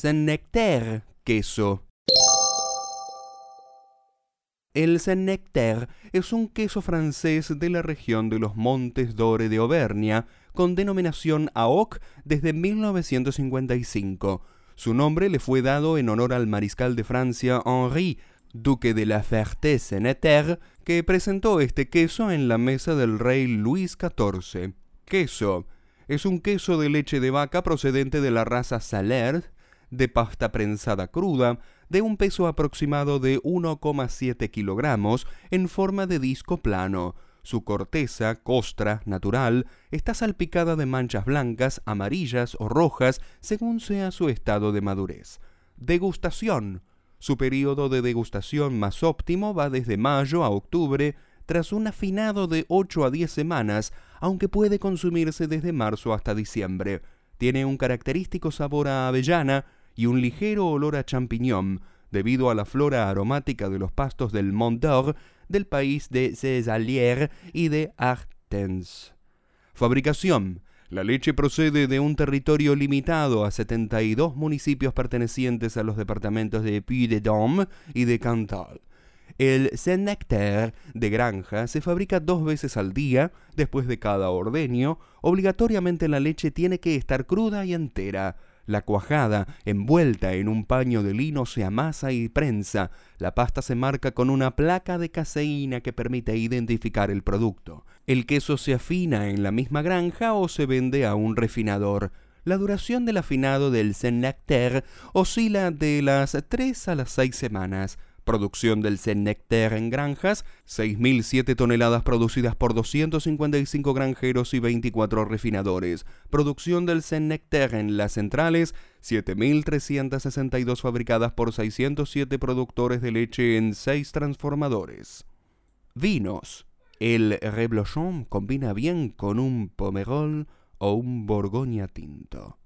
Saint-Nectaire queso. El Saint-Nectaire es un queso francés de la región de los Montes Dore de Auvernia, con denominación AOC desde 1955. Su nombre le fue dado en honor al mariscal de Francia Henri, duque de la Ferté-Saint-Nectaire, que presentó este queso en la mesa del rey Luis XIV. Queso. Es un queso de leche de vaca procedente de la raza Salers, de pasta prensada cruda, de un peso aproximado de 1,7 kilogramos, en forma de disco plano. Su corteza, costra, natural, está salpicada de manchas blancas, amarillas o rojas, según sea su estado de madurez. Degustación. Su periodo de degustación más óptimo va desde mayo a octubre, tras un afinado de 8 a 10 semanas, aunque puede consumirse desde marzo hasta diciembre. Tiene un característico sabor a avellana y un ligero olor a champiñón, debido a la flora aromática de los pastos del Mont d'Or, del país de Césalière y de Artens. Fabricación. La leche procede de un territorio limitado a 72 municipios pertenecientes a los departamentos de Puy-de-Dôme y de Cantal. El Saint-Nectaire de granja se fabrica dos veces al día, después de cada ordeño. Obligatoriamente la leche tiene que estar cruda y entera. La cuajada, envuelta en un paño de lino, se amasa y prensa. La pasta se marca con una placa de caseína que permite identificar el producto. El queso se afina en la misma granja o se vende a un refinador. La duración del afinado del Saint-Nectaire oscila de las 3 a las 6 semanas. Producción del Saint-Nectaire en granjas, 6.007 toneladas producidas por 255 granjeros y 24 refinadores. Producción del Saint-Nectaire en las centrales, 7.362 fabricadas por 607 productores de leche en 6 transformadores. Vinos. El Reblochon combina bien con un Pomerol o un Borgoña tinto.